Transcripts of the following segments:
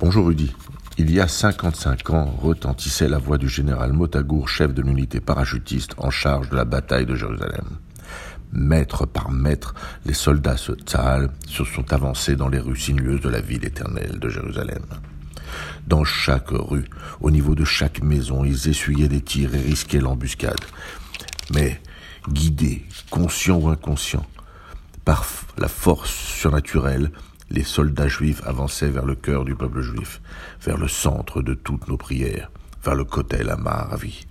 Bonjour Rudy. Il y a 55 ans retentissait la voix du général Motagour, chef de l'unité parachutiste en charge de la bataille de Jérusalem. Mètre par mètre, les soldats se Tzahal se sont avancés dans les rues sinueuses de la ville éternelle de Jérusalem. Dans chaque rue, au niveau de chaque maison, ils essuyaient des tirs et risquaient l'embuscade. Mais, guidés, conscients ou inconscients, par la force surnaturelle, les soldats juifs avançaient vers le cœur du peuple juif, vers le centre de toutes nos prières, vers le Kotel Amaravi.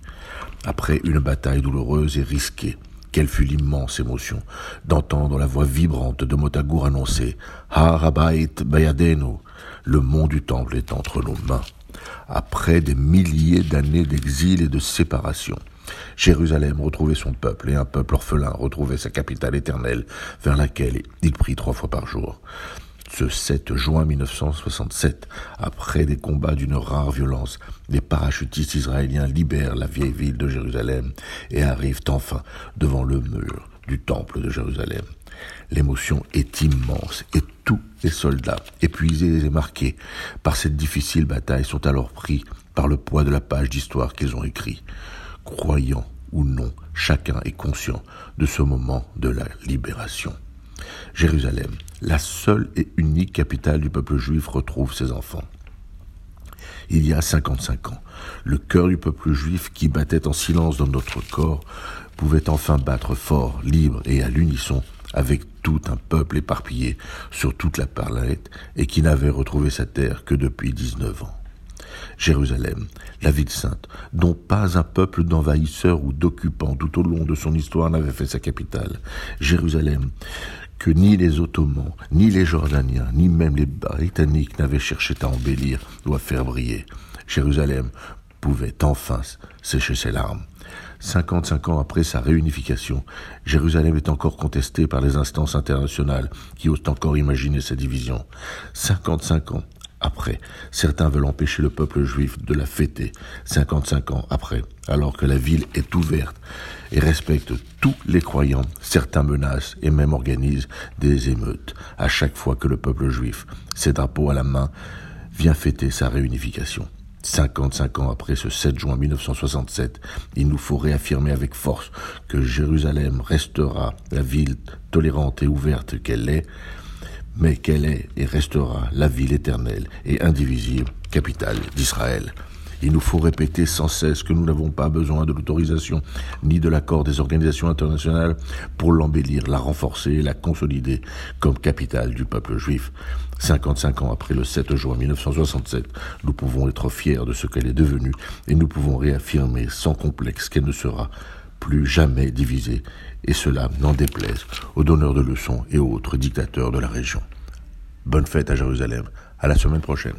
Après une bataille douloureuse et risquée, quelle fut l'immense émotion d'entendre la voix vibrante de Motagour annoncer Harabait Bayadenu, le mont du temple est entre nos mains. Après des milliers d'années d'exil et de séparation, Jérusalem retrouvait son peuple et un peuple orphelin retrouvait sa capitale éternelle vers laquelle il prit trois fois par jour ce 7 juin 1967, après des combats d'une rare violence, les parachutistes israéliens libèrent la vieille ville de Jérusalem et arrivent enfin devant le mur du temple de Jérusalem. L'émotion est immense et tous les soldats, épuisés et marqués par cette difficile bataille, sont alors pris par le poids de la page d'histoire qu'ils ont écrit. Croyant ou non, chacun est conscient de ce moment de la libération. Jérusalem, la seule et unique capitale du peuple juif, retrouve ses enfants. Il y a 55 ans, le cœur du peuple juif qui battait en silence dans notre corps pouvait enfin battre fort, libre et à l'unisson avec tout un peuple éparpillé sur toute la planète et qui n'avait retrouvé sa terre que depuis 19 ans. Jérusalem, la ville sainte, dont pas un peuple d'envahisseurs ou d'occupants tout au long de son histoire n'avait fait sa capitale. Jérusalem, que ni les Ottomans, ni les Jordaniens, ni même les Britanniques n'avaient cherché à embellir ou à faire briller. Jérusalem pouvait enfin sécher ses larmes. 55 ans après sa réunification, Jérusalem est encore contestée par les instances internationales qui osent encore imaginer sa division. 55 ans après. Certains veulent empêcher le peuple juif de la fêter 55 ans après, alors que la ville est ouverte et respecte tous les croyants. Certains menacent et même organisent des émeutes à chaque fois que le peuple juif, ses drapeaux à la main, vient fêter sa réunification. 55 ans après ce 7 juin 1967, il nous faut réaffirmer avec force que Jérusalem restera la ville tolérante et ouverte qu'elle est, mais qu'elle est et restera la ville éternelle et indivisible, capitale d'Israël? Il nous faut répéter sans cesse que nous n'avons pas besoin de l'autorisation ni de l'accord des organisations internationales pour l'embellir, la renforcer la consolider comme capitale du peuple juif. 55 ans après le 7 juin 1967, nous pouvons être fiers de ce qu'elle est devenue et nous pouvons réaffirmer sans complexe qu'elle ne sera plus jamais divisé, et cela n'en déplaise aux donneurs de leçons et autres dictateurs de la région. Bonne fête à Jérusalem, à la semaine prochaine.